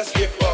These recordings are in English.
Let's gift.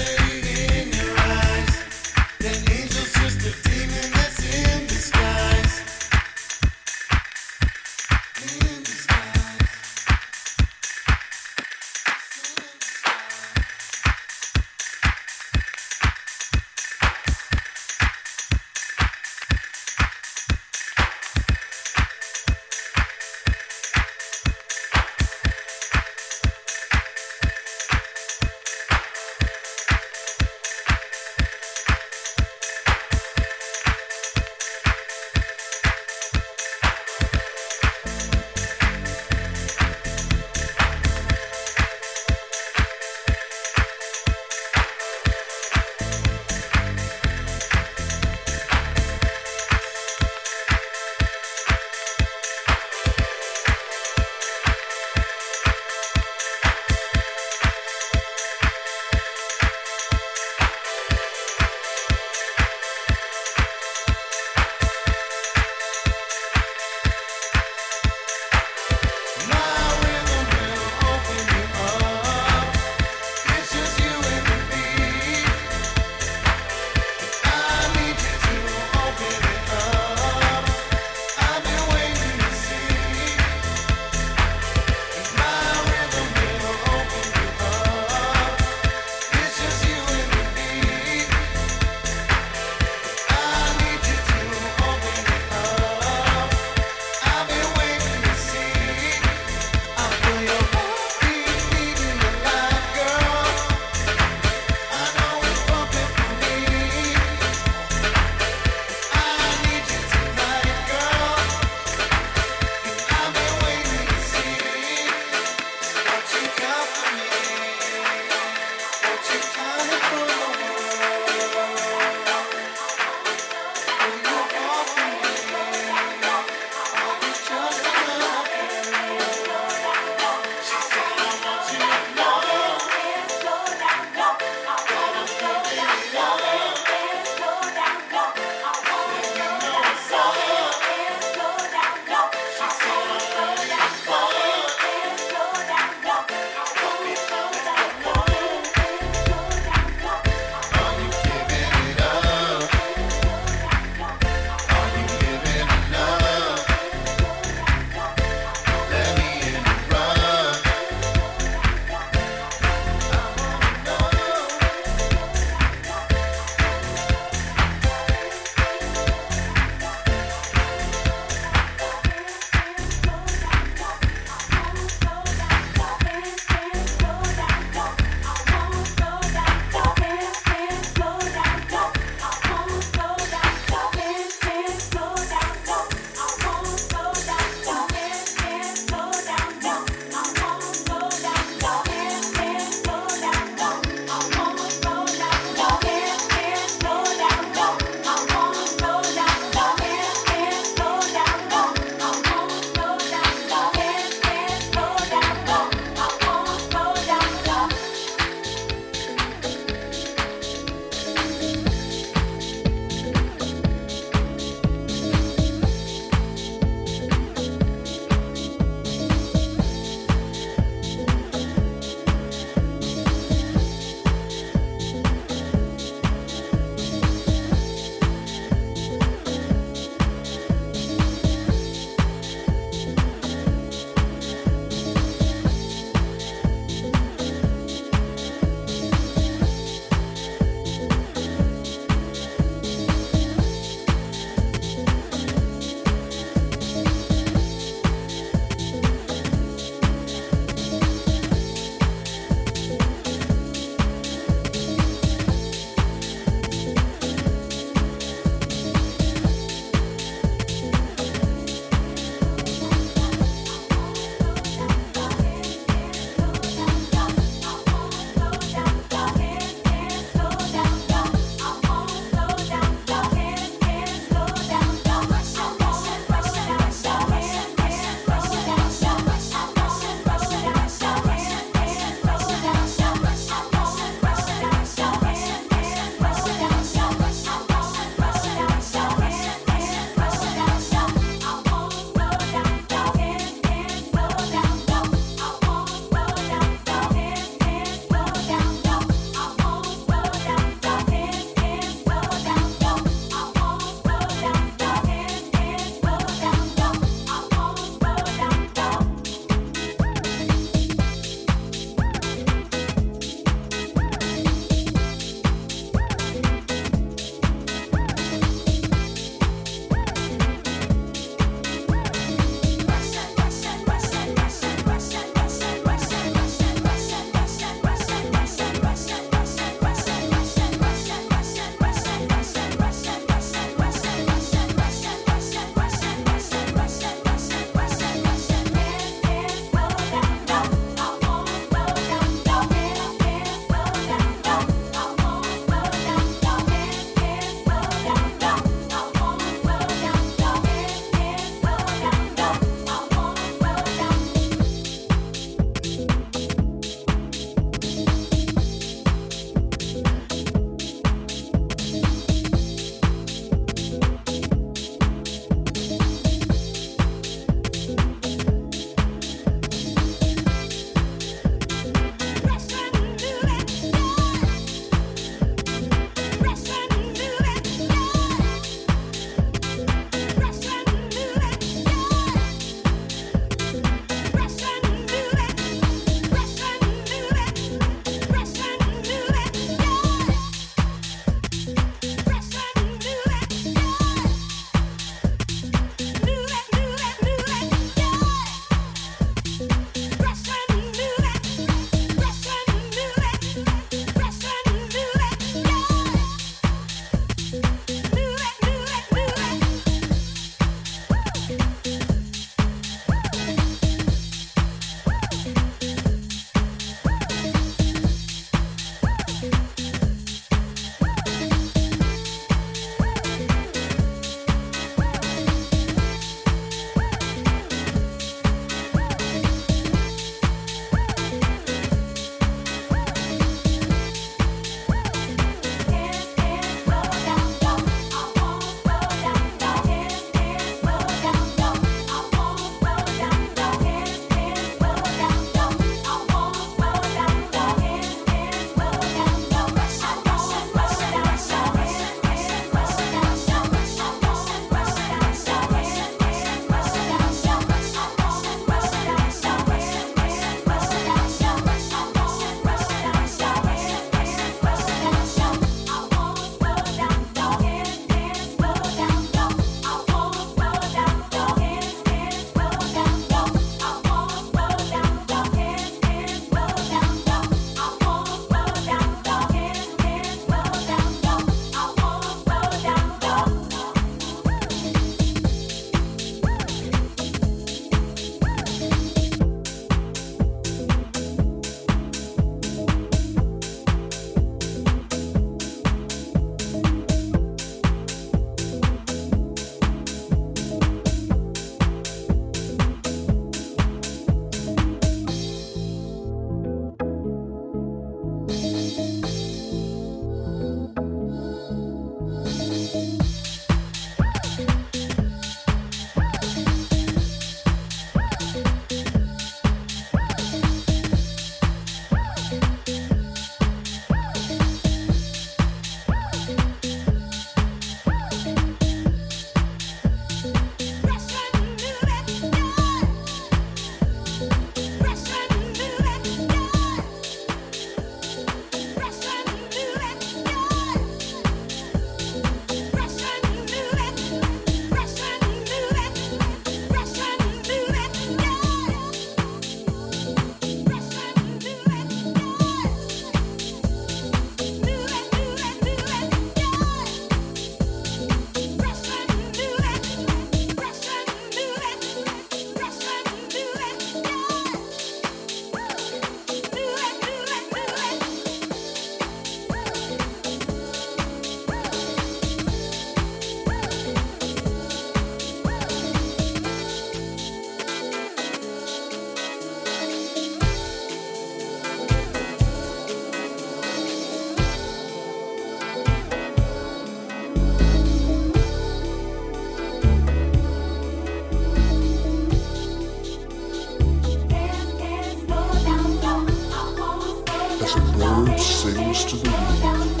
As a bird sings to the wind,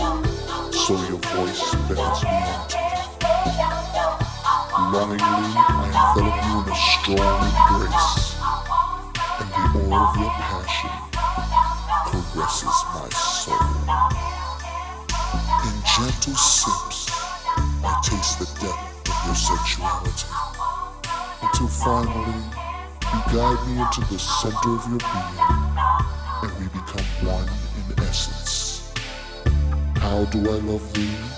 so your voice beckons me into Longingly, I envelop you in a strong embrace, and the oil of your passion caresses my soul. In gentle sips, I taste the depth of your sexuality, until finally you guide me into the center of your being, How do I love thee?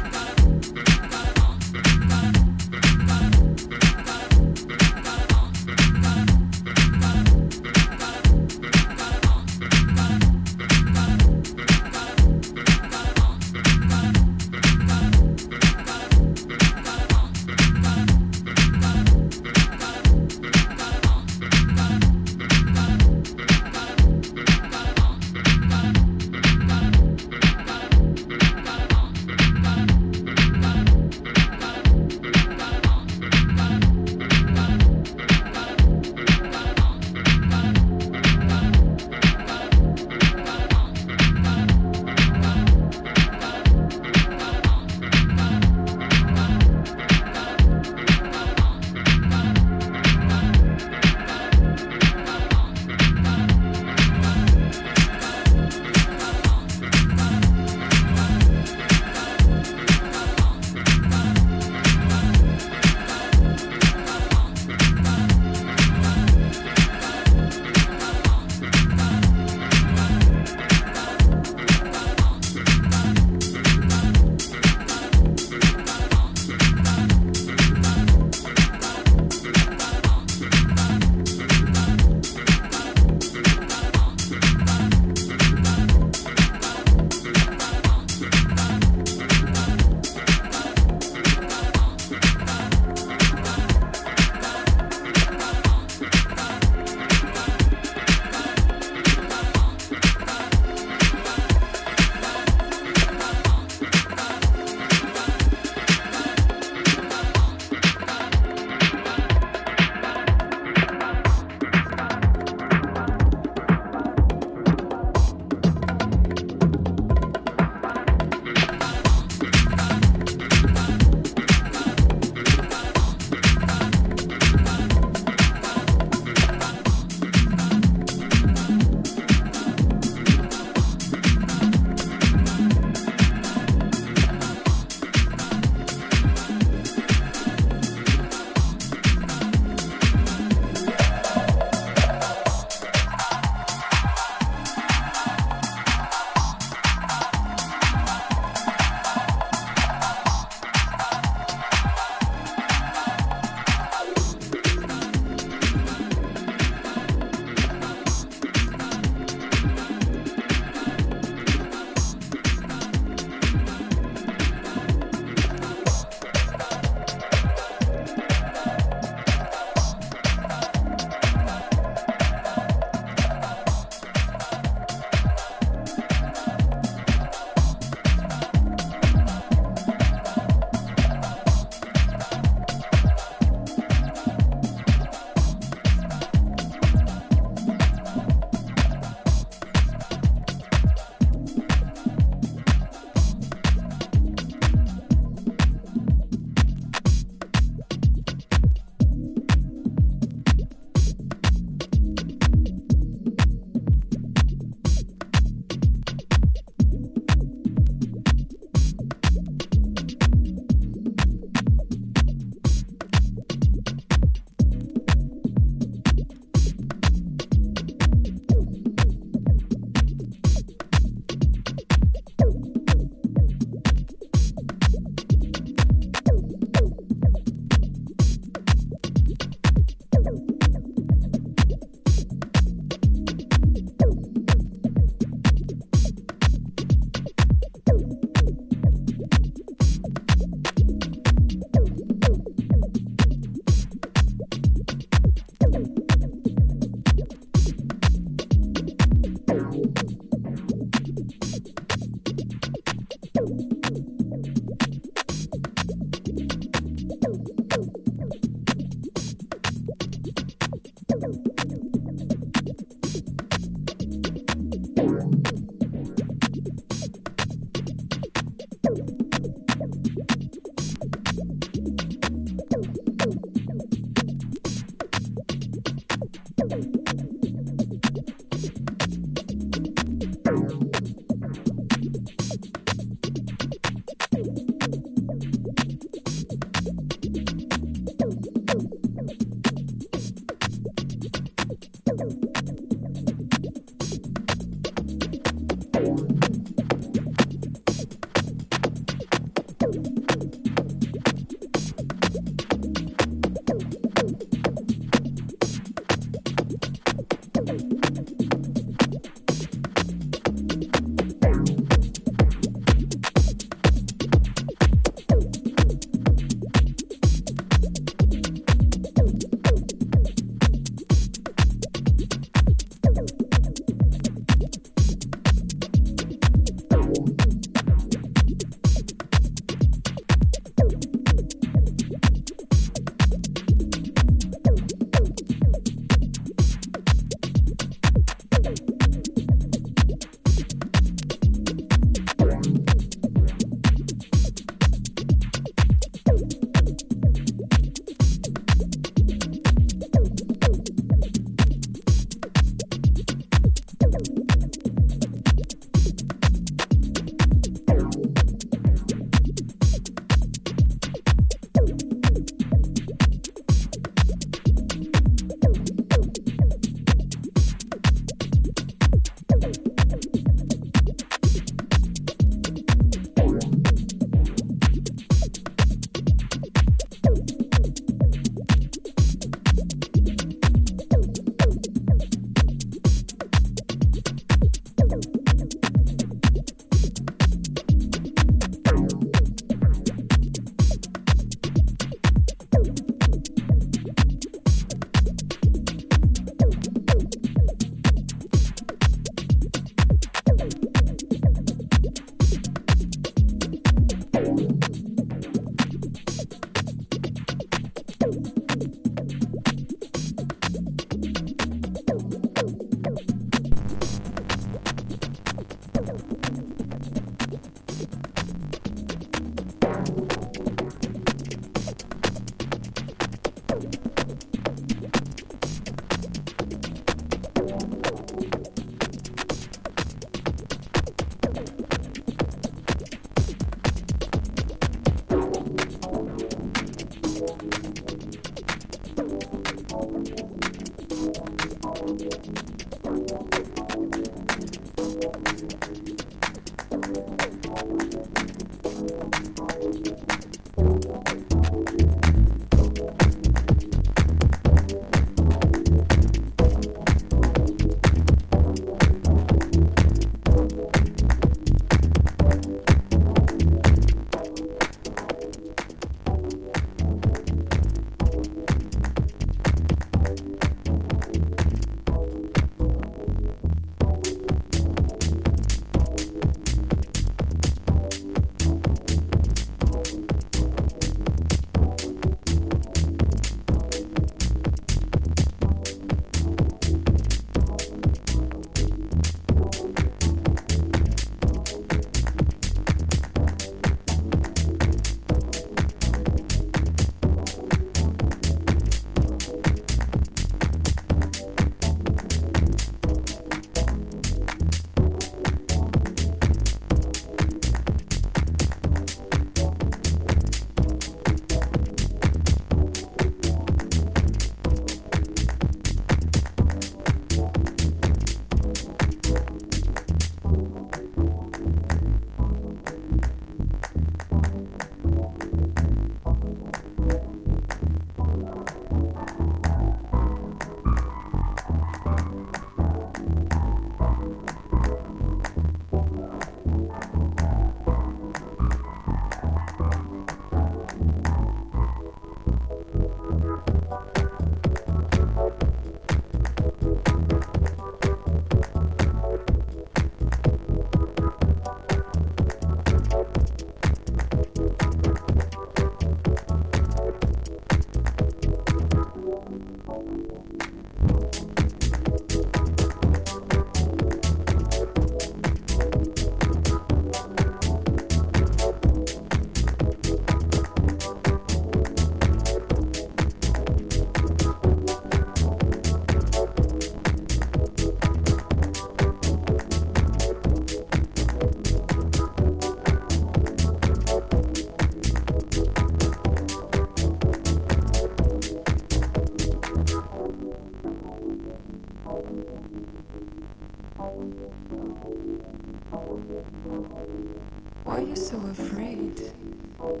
What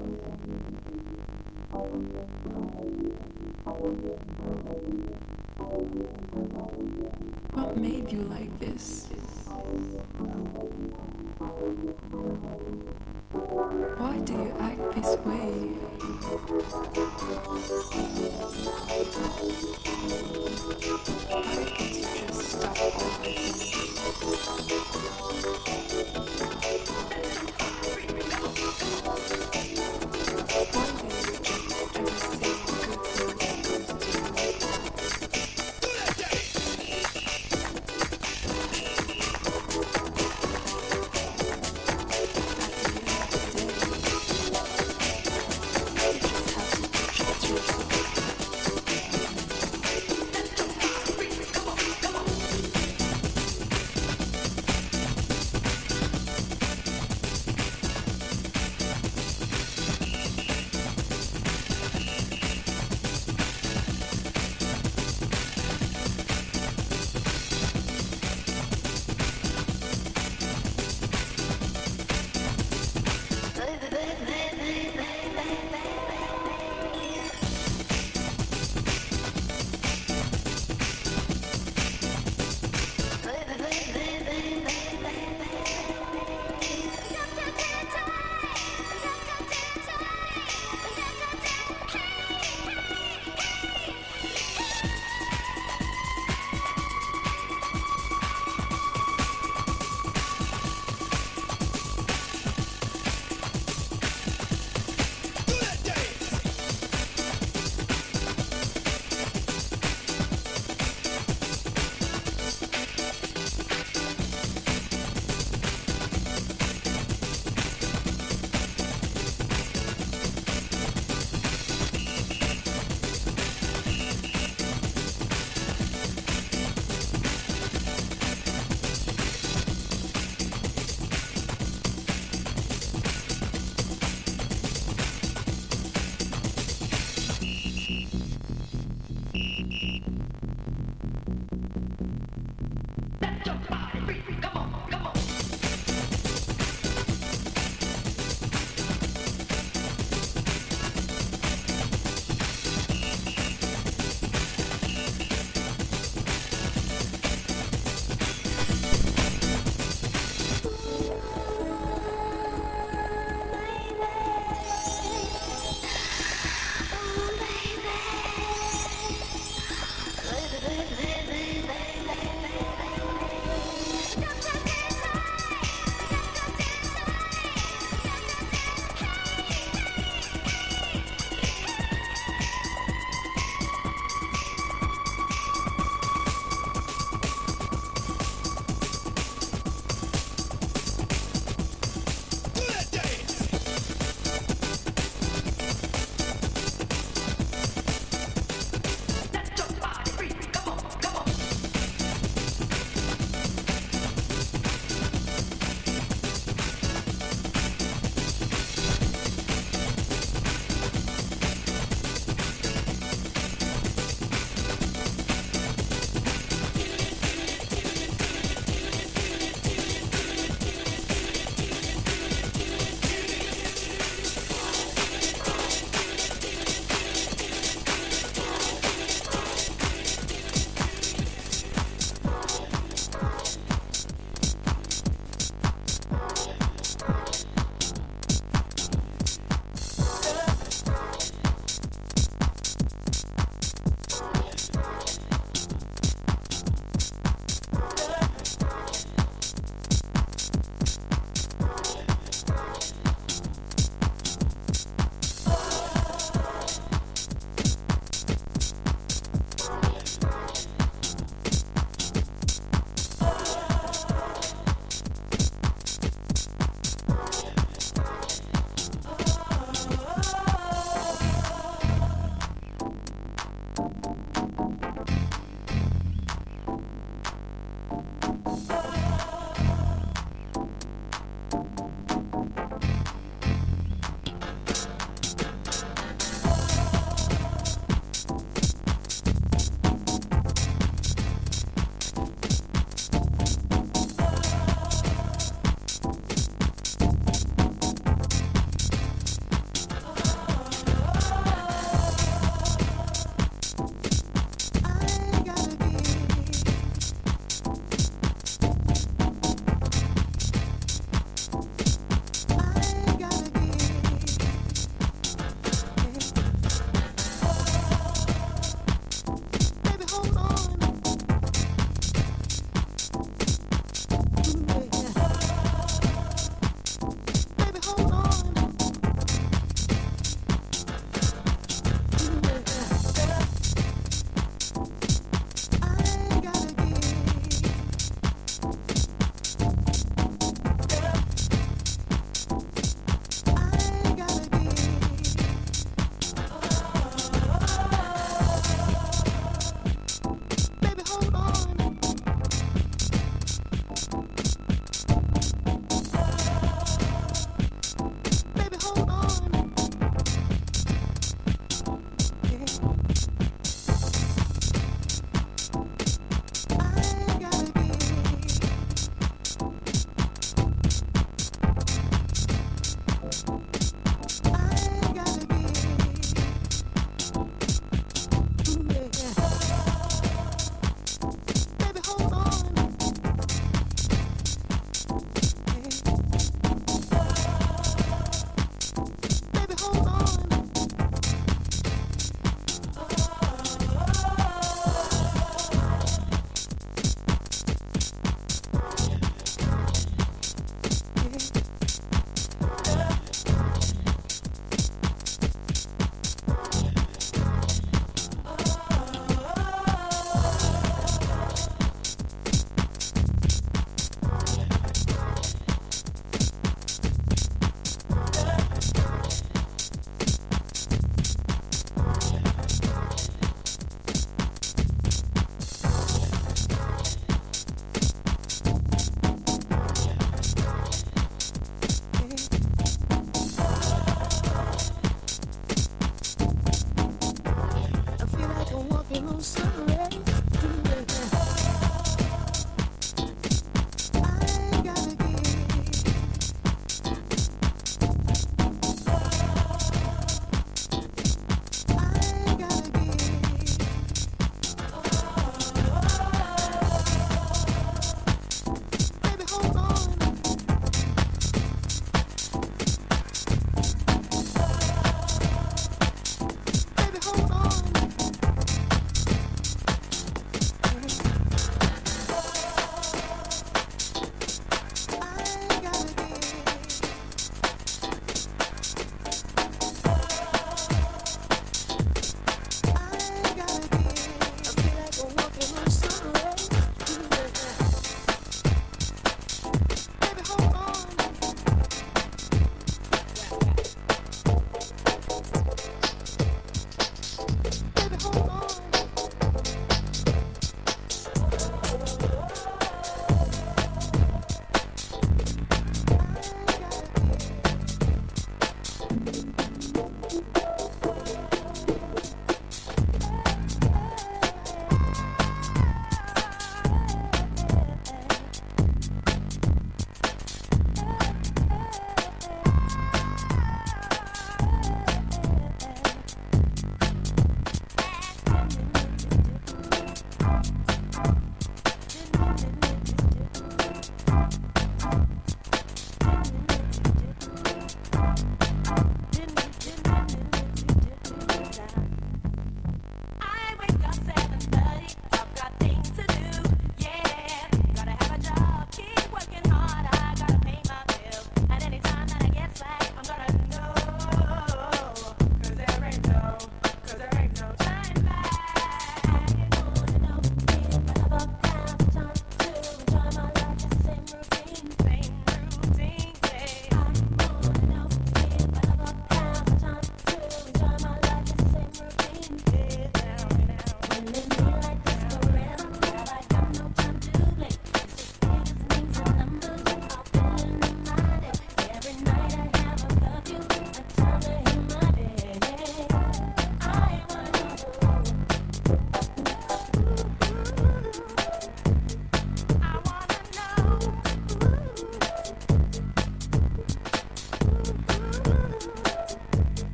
made you like this? Why do you act this way?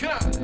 Cut.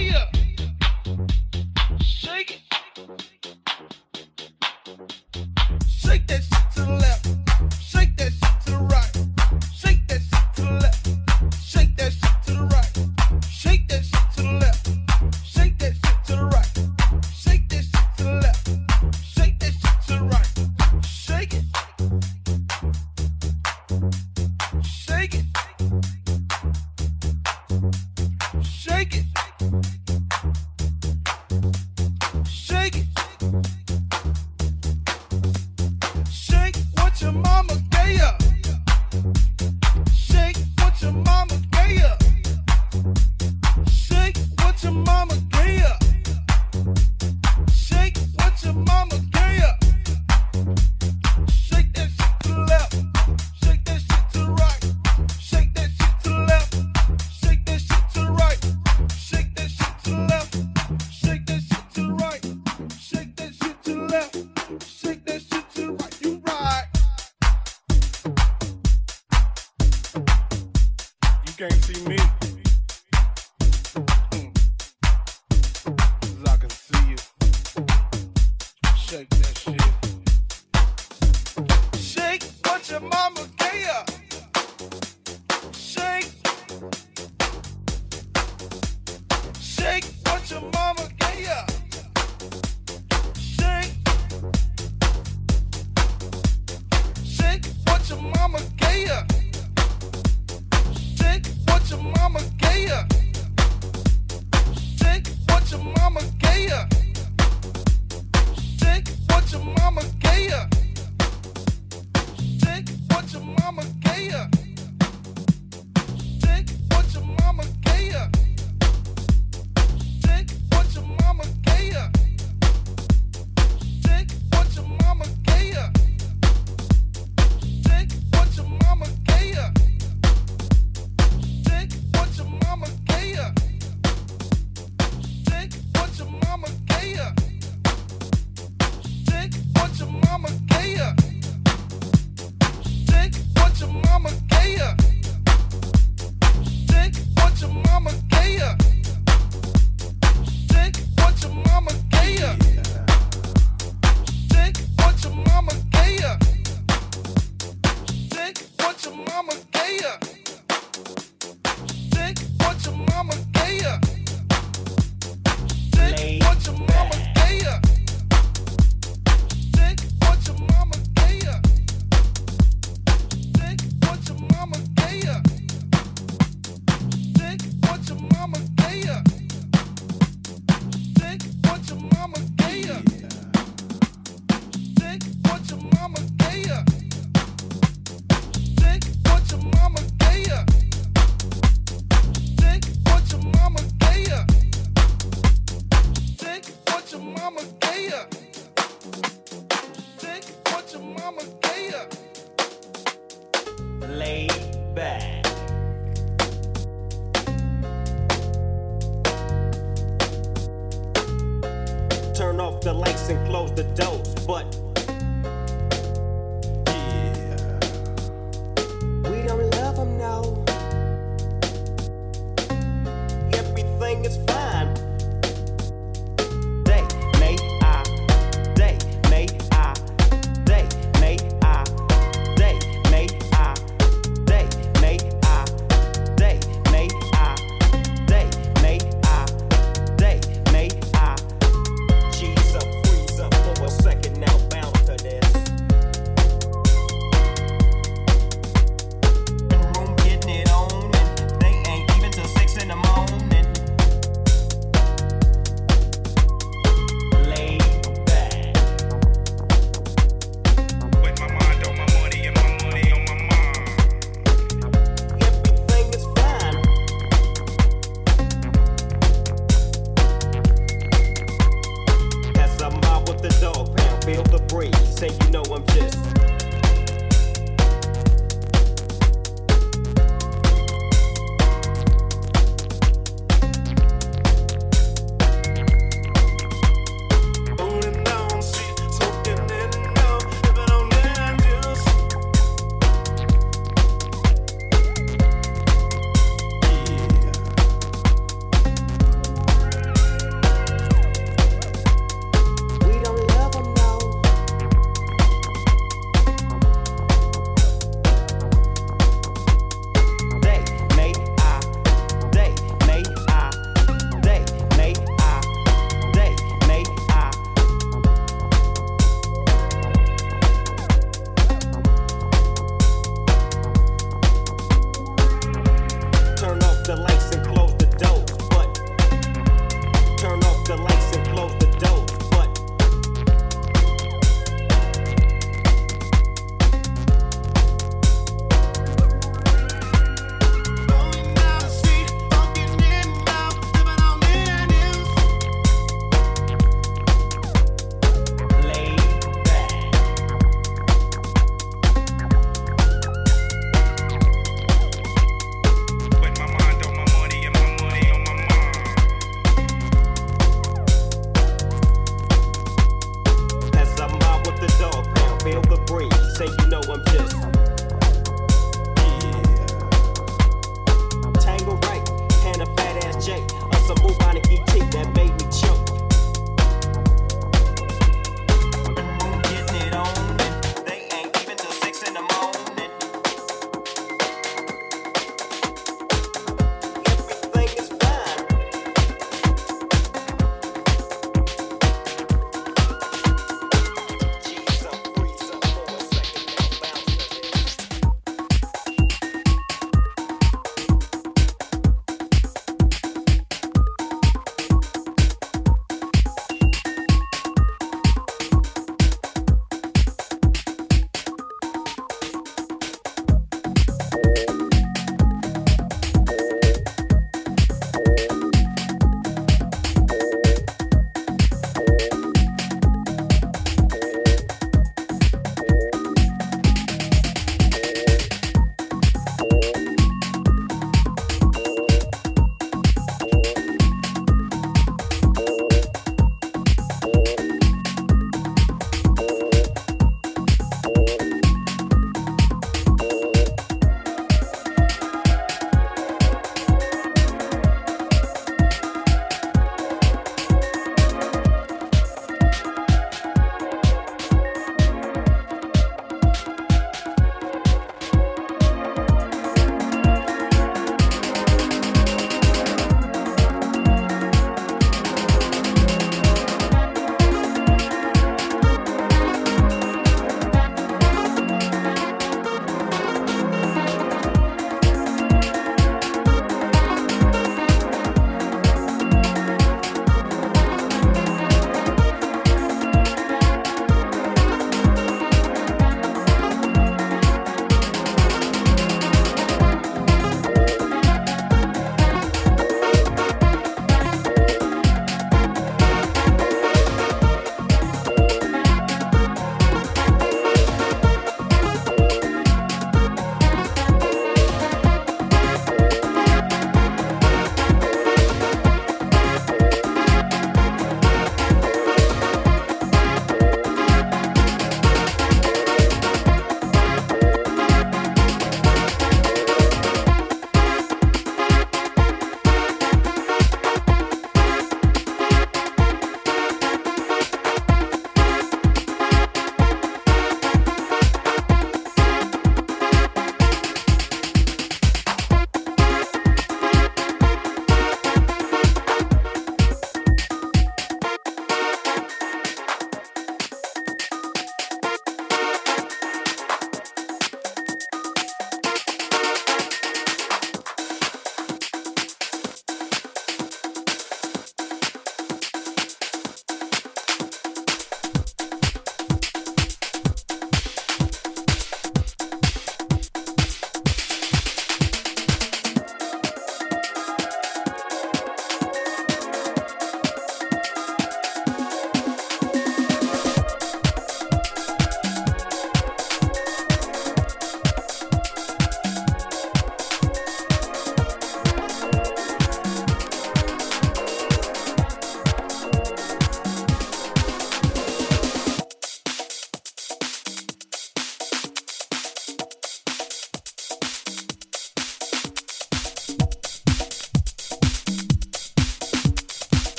fire.